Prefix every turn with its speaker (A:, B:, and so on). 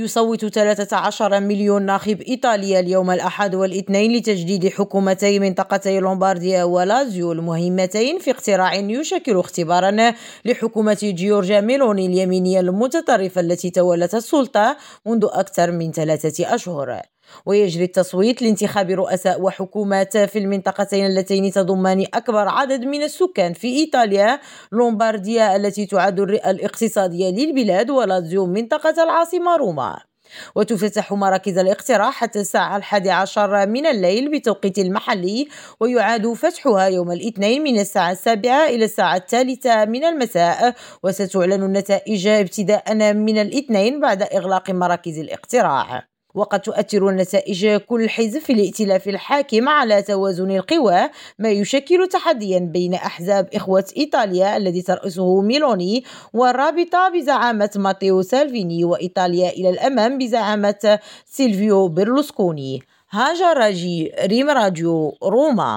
A: يصوت 13 مليون ناخب إيطاليا اليوم الأحد والإثنين لتجديد حكومتي منطقتي لومبارديا ولازيو المهمتين في اقتراع يشكل اختبارا لحكومة جيورجيا ميلوني اليمينية المتطرفة التي تولت السلطة منذ أكثر من ثلاثة أشهر. ويجري التصويت لانتخاب رؤساء وحكومات في المنطقتين اللتين تضمان أكبر عدد من السكان في إيطاليا. لومبارديا التي تعد الرئة الاقتصادية للبلاد ولازيو منطقة العاصمة روما. وتفتح مراكز الاقتراع حتى الساعة الحادي عشر من الليل بتوقيت المحلي ويعاد فتحها يوم الاثنين من الساعة السابعة إلى الساعة الثالثة من المساء. وستعلن النتائج ابتداء من الاثنين بعد إغلاق مراكز الاقتراع وقد تؤثر النتائج كل حزب في الائتلاف الحاكم على توازن القوى ما يشكل تحديا بين أحزاب إخوة إيطاليا الذي ترأسه ميلوني والرابطة بزعامة ماتيو سالفيني وإيطاليا إلى الأمام بزعامة سيلفيو بيرلوسكوني هاجر ريم راديو روما.